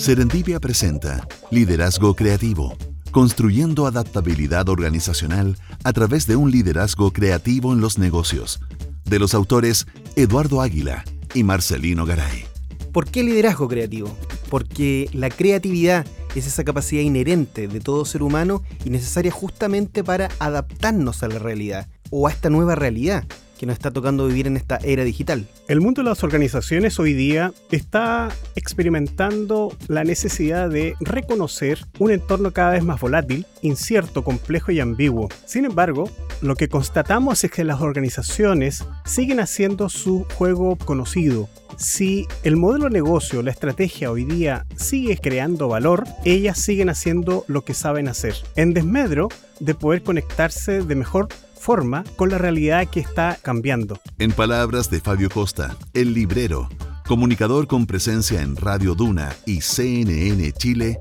Serendipia presenta Liderazgo Creativo, construyendo adaptabilidad organizacional a través de un liderazgo creativo en los negocios, de los autores Eduardo Águila y Marcelino Garay. ¿Por qué liderazgo creativo? Porque la creatividad es esa capacidad inherente de todo ser humano y necesaria justamente para adaptarnos a la realidad o a esta nueva realidad que nos está tocando vivir en esta era digital. El mundo de las organizaciones hoy día está experimentando la necesidad de reconocer un entorno cada vez más volátil, incierto, complejo y ambiguo. Sin embargo, lo que constatamos es que las organizaciones siguen haciendo su juego conocido. Si el modelo de negocio, la estrategia hoy día sigue creando valor, ellas siguen haciendo lo que saben hacer, en desmedro de poder conectarse de mejor forma con la realidad que está cambiando. En palabras de Fabio Costa, el librero, comunicador con presencia en Radio Duna y CNN Chile,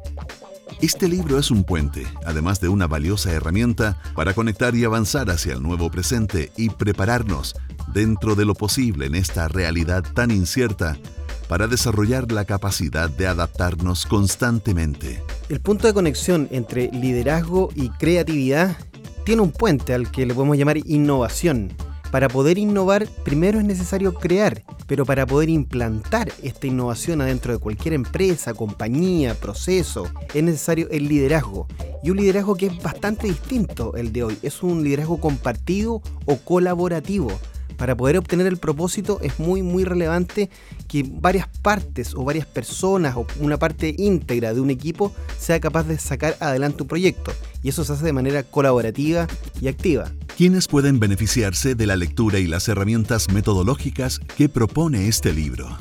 este libro es un puente, además de una valiosa herramienta para conectar y avanzar hacia el nuevo presente y prepararnos, dentro de lo posible en esta realidad tan incierta, para desarrollar la capacidad de adaptarnos constantemente. El punto de conexión entre liderazgo y creatividad tiene un puente al que le podemos llamar innovación. Para poder innovar, primero es necesario crear, pero para poder implantar esta innovación adentro de cualquier empresa, compañía, proceso, es necesario el liderazgo. Y un liderazgo que es bastante distinto el de hoy. Es un liderazgo compartido o colaborativo para poder obtener el propósito es muy muy relevante que varias partes o varias personas o una parte íntegra de un equipo sea capaz de sacar adelante un proyecto y eso se hace de manera colaborativa y activa. ¿Quiénes pueden beneficiarse de la lectura y las herramientas metodológicas que propone este libro?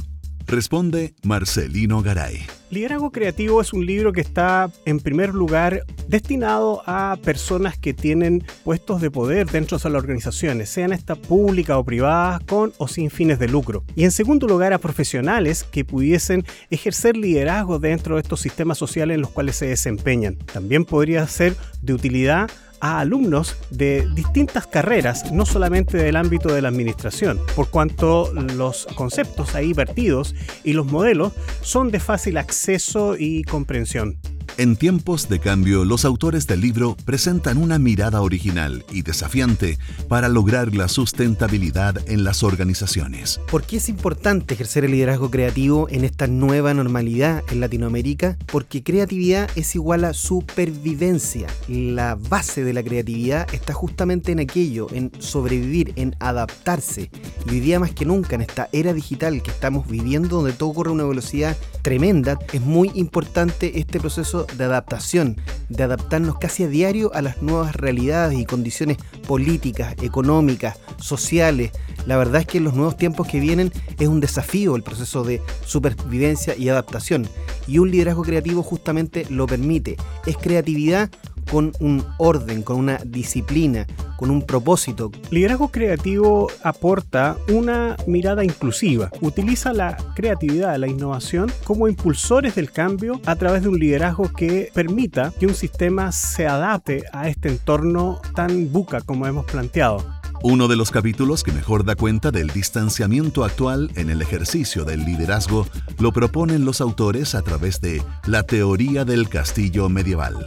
Responde Marcelino Garay. Liderazgo Creativo es un libro que está, en primer lugar, destinado a personas que tienen puestos de poder dentro de las organizaciones, sean estas públicas o privadas, con o sin fines de lucro. Y en segundo lugar, a profesionales que pudiesen ejercer liderazgo dentro de estos sistemas sociales en los cuales se desempeñan. También podría ser de utilidad a alumnos de distintas carreras, no solamente del ámbito de la administración, por cuanto los conceptos ahí vertidos y los modelos son de fácil acceso y comprensión. En tiempos de cambio, los autores del libro presentan una mirada original y desafiante para lograr la sustentabilidad en las organizaciones. ¿Por qué es importante ejercer el liderazgo creativo en esta nueva normalidad en Latinoamérica? Porque creatividad es igual a supervivencia. La base de la creatividad está justamente en aquello, en sobrevivir, en adaptarse. Y hoy día más que nunca, en esta era digital que estamos viviendo, donde todo ocurre a una velocidad tremenda, es muy importante este proceso de adaptación, de adaptarnos casi a diario a las nuevas realidades y condiciones políticas, económicas, sociales. La verdad es que en los nuevos tiempos que vienen es un desafío el proceso de supervivencia y adaptación. Y un liderazgo creativo justamente lo permite. Es creatividad con un orden, con una disciplina, con un propósito. Liderazgo creativo aporta una mirada inclusiva. Utiliza la creatividad, la innovación como impulsores del cambio a través de un liderazgo que permita que un sistema se adapte a este entorno tan buca como hemos planteado. Uno de los capítulos que mejor da cuenta del distanciamiento actual en el ejercicio del liderazgo lo proponen los autores a través de la teoría del castillo medieval.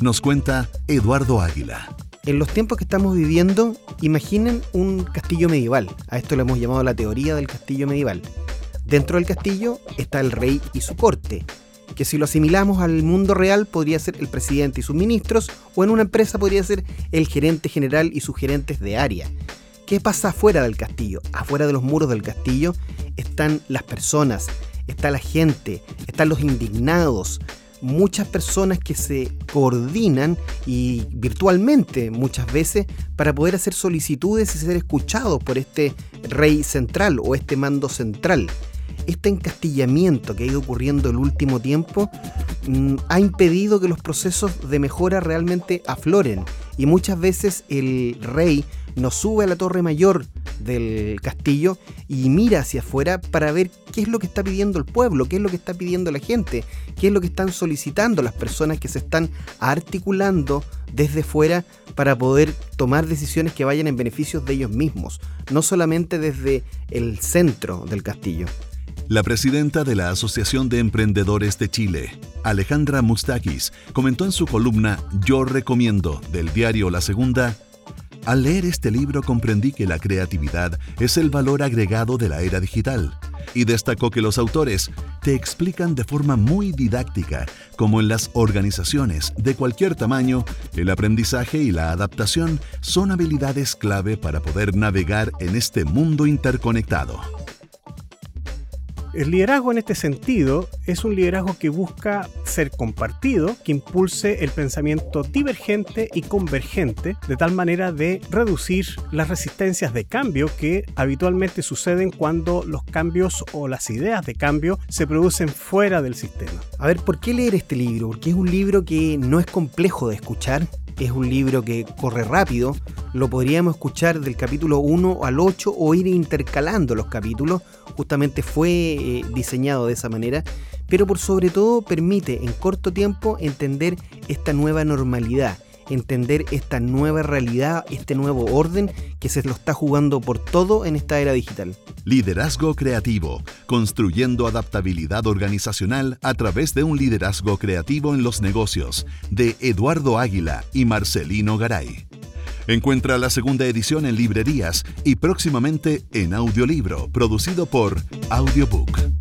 Nos cuenta Eduardo Águila. En los tiempos que estamos viviendo, imaginen un castillo medieval. A esto le hemos llamado la teoría del castillo medieval. Dentro del castillo está el rey y su corte, que si lo asimilamos al mundo real podría ser el presidente y sus ministros, o en una empresa podría ser el gerente general y sus gerentes de área. ¿Qué pasa afuera del castillo? Afuera de los muros del castillo están las personas, está la gente, están los indignados, muchas personas que se coordinan y virtualmente muchas veces para poder hacer solicitudes y ser escuchados por este rey central o este mando central. Este encastillamiento que ha ido ocurriendo el último tiempo mm, ha impedido que los procesos de mejora realmente afloren y muchas veces el rey nos sube a la torre mayor del castillo y mira hacia afuera para ver qué es lo que está pidiendo el pueblo, qué es lo que está pidiendo la gente, qué es lo que están solicitando las personas que se están articulando desde fuera para poder tomar decisiones que vayan en beneficio de ellos mismos, no solamente desde el centro del castillo. La presidenta de la Asociación de Emprendedores de Chile, Alejandra Mustakis, comentó en su columna Yo recomiendo del diario La Segunda, al leer este libro comprendí que la creatividad es el valor agregado de la era digital y destacó que los autores te explican de forma muy didáctica cómo en las organizaciones de cualquier tamaño el aprendizaje y la adaptación son habilidades clave para poder navegar en este mundo interconectado. El liderazgo en este sentido es un liderazgo que busca ser compartido, que impulse el pensamiento divergente y convergente, de tal manera de reducir las resistencias de cambio que habitualmente suceden cuando los cambios o las ideas de cambio se producen fuera del sistema. A ver, ¿por qué leer este libro? Porque es un libro que no es complejo de escuchar, es un libro que corre rápido, lo podríamos escuchar del capítulo 1 al 8 o ir intercalando los capítulos, justamente fue eh, diseñado de esa manera, pero por sobre todo permite en corto tiempo entender esta nueva normalidad, entender esta nueva realidad, este nuevo orden que se lo está jugando por todo en esta era digital. Liderazgo creativo, construyendo adaptabilidad organizacional a través de un liderazgo creativo en los negocios, de Eduardo Águila y Marcelino Garay. Encuentra la segunda edición en librerías y próximamente en audiolibro, producido por Audiobook.